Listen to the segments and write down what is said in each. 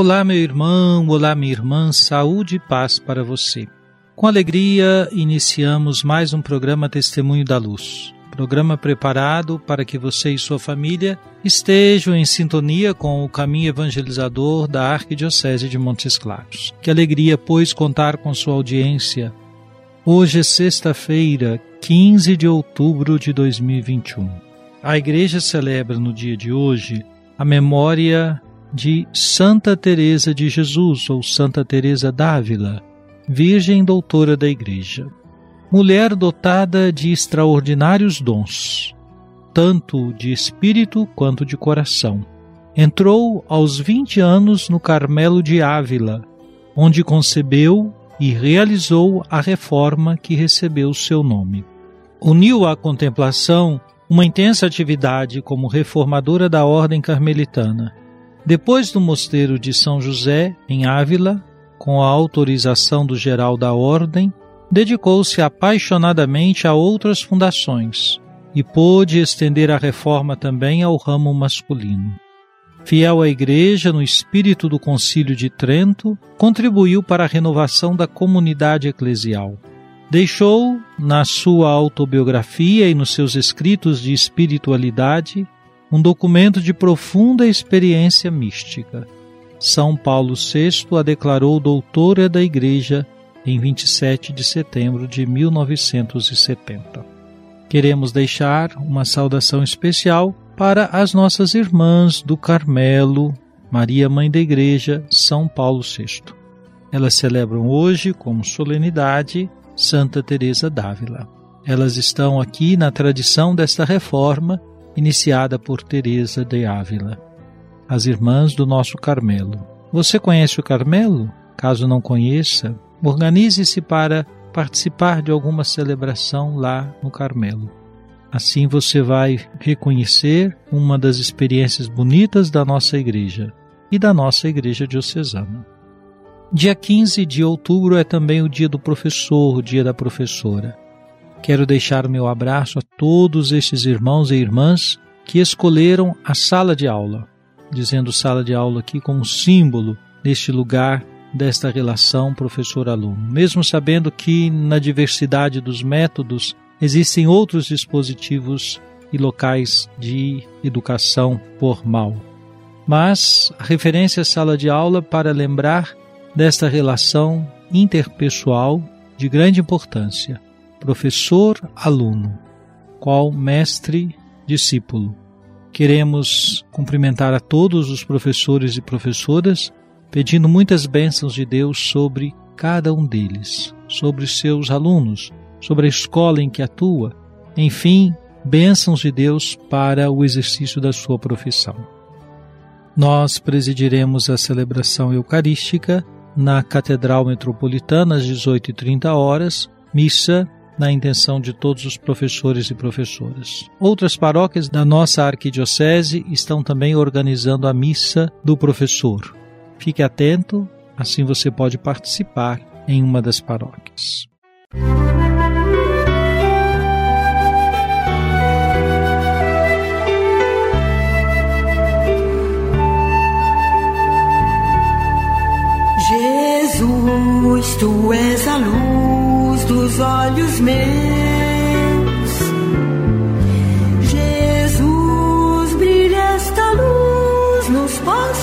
Olá, meu irmão, olá, minha irmã, saúde e paz para você. Com alegria, iniciamos mais um programa Testemunho da Luz. Programa preparado para que você e sua família estejam em sintonia com o caminho evangelizador da Arquidiocese de Montes Claros. Que alegria, pois, contar com sua audiência. Hoje é sexta-feira, 15 de outubro de 2021. A Igreja celebra no dia de hoje a memória de Santa Teresa de Jesus ou Santa Teresa d'Ávila, Virgem Doutora da Igreja. Mulher dotada de extraordinários dons, tanto de espírito quanto de coração. Entrou aos 20 anos no Carmelo de Ávila, onde concebeu e realizou a reforma que recebeu seu nome. Uniu à contemplação uma intensa atividade como reformadora da ordem carmelitana. Depois do mosteiro de São José, em Ávila, com a autorização do geral da ordem, dedicou-se apaixonadamente a outras fundações e pôde estender a reforma também ao ramo masculino. Fiel à Igreja no espírito do Concílio de Trento, contribuiu para a renovação da comunidade eclesial. Deixou, na sua autobiografia e nos seus escritos de espiritualidade, um documento de profunda experiência mística. São Paulo VI a declarou doutora da Igreja em 27 de setembro de 1970. Queremos deixar uma saudação especial para as nossas irmãs do Carmelo, Maria Mãe da Igreja, São Paulo VI. Elas celebram hoje, como solenidade, Santa Teresa d'Ávila. Elas estão aqui na tradição desta reforma iniciada por Teresa de Ávila. As irmãs do nosso Carmelo. Você conhece o Carmelo? Caso não conheça, organize-se para participar de alguma celebração lá no Carmelo. Assim você vai reconhecer uma das experiências bonitas da nossa igreja e da nossa igreja diocesana. Dia 15 de outubro é também o dia do professor, o dia da professora. Quero deixar o meu abraço a todos estes irmãos e irmãs que escolheram a sala de aula, dizendo sala de aula aqui como símbolo deste lugar, desta relação professor-aluno. Mesmo sabendo que na diversidade dos métodos existem outros dispositivos e locais de educação formal. Mas a referência à sala de aula para lembrar desta relação interpessoal de grande importância professor-aluno, qual mestre-discípulo. Queremos cumprimentar a todos os professores e professoras, pedindo muitas bênçãos de Deus sobre cada um deles, sobre seus alunos, sobre a escola em que atua, enfim, bênçãos de Deus para o exercício da sua profissão. Nós presidiremos a celebração eucarística na Catedral Metropolitana às 18h30 horas, missa na intenção de todos os professores e professoras. Outras paróquias da nossa arquidiocese estão também organizando a missa do professor. Fique atento, assim você pode participar em uma das paróquias. Jesus,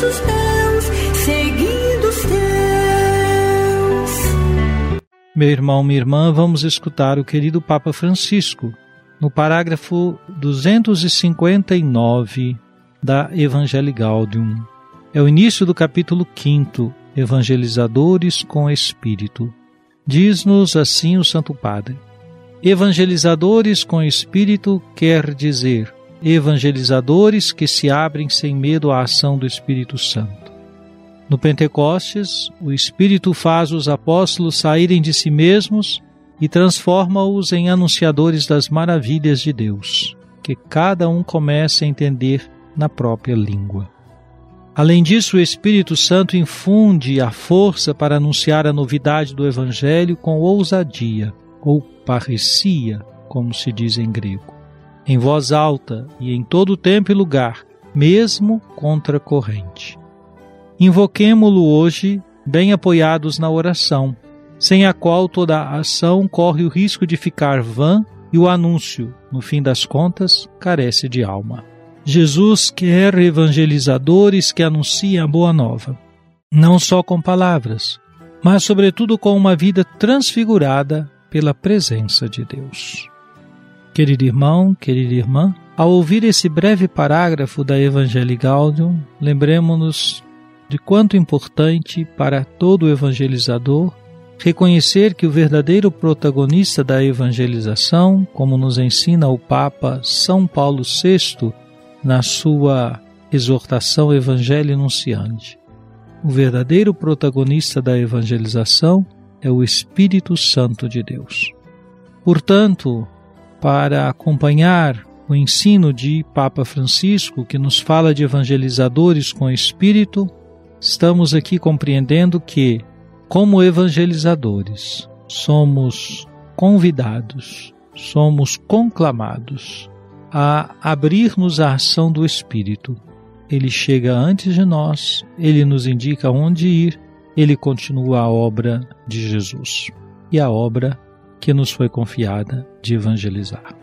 teus, seguindo os teus. Meu irmão, minha irmã, vamos escutar o querido Papa Francisco no parágrafo 259 da Evangelii Gaudium. É o início do capítulo 5, Evangelizadores com Espírito. Diz-nos assim o Santo Padre: Evangelizadores com Espírito quer dizer evangelizadores que se abrem sem medo à ação do Espírito Santo. No Pentecostes, o Espírito faz os apóstolos saírem de si mesmos e transforma-os em anunciadores das maravilhas de Deus, que cada um comece a entender na própria língua. Além disso, o Espírito Santo infunde a força para anunciar a novidade do Evangelho com ousadia, ou parecia, como se diz em grego, em voz alta e em todo tempo e lugar, mesmo contra a corrente. Invoquemo-lo hoje, bem apoiados na oração, sem a qual toda a ação corre o risco de ficar vã e o anúncio, no fim das contas, carece de alma. Jesus quer evangelizadores que anunciem a boa nova, não só com palavras, mas sobretudo com uma vida transfigurada pela presença de Deus. Querido irmão, querida irmã, ao ouvir esse breve parágrafo da Evangelii Gaudium, lembremos-nos de quanto importante para todo evangelizador reconhecer que o verdadeiro protagonista da evangelização, como nos ensina o Papa São Paulo VI na sua exortação Evangelho Nunciante. O verdadeiro protagonista da evangelização é o Espírito Santo de Deus. Portanto, para acompanhar o ensino de Papa Francisco, que nos fala de evangelizadores com Espírito, estamos aqui compreendendo que, como evangelizadores, somos convidados, somos conclamados a abrir-nos à ação do Espírito. Ele chega antes de nós, ele nos indica onde ir, ele continua a obra de Jesus e a obra que nos foi confiada de evangelizar.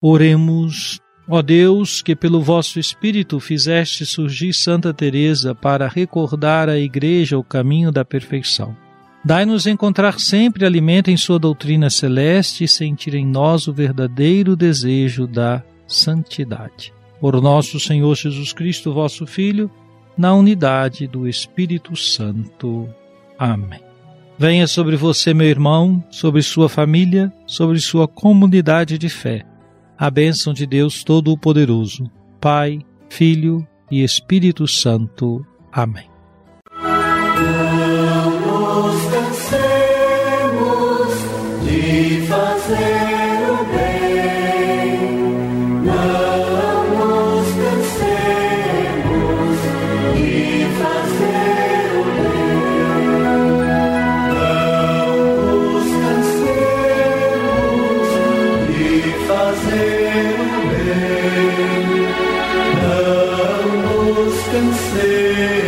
Oremos, ó Deus, que pelo vosso Espírito fizeste surgir Santa Teresa para recordar à Igreja o caminho da perfeição. Dai-nos encontrar sempre alimento em sua doutrina celeste e sentir em nós o verdadeiro desejo da santidade. Por nosso Senhor Jesus Cristo, vosso Filho, na unidade do Espírito Santo. Amém. Venha sobre você, meu irmão, sobre sua família, sobre sua comunidade de fé a bênção de Deus Todo-Poderoso, Pai, Filho e Espírito Santo. Amém. Não nos cansemos de fazer can say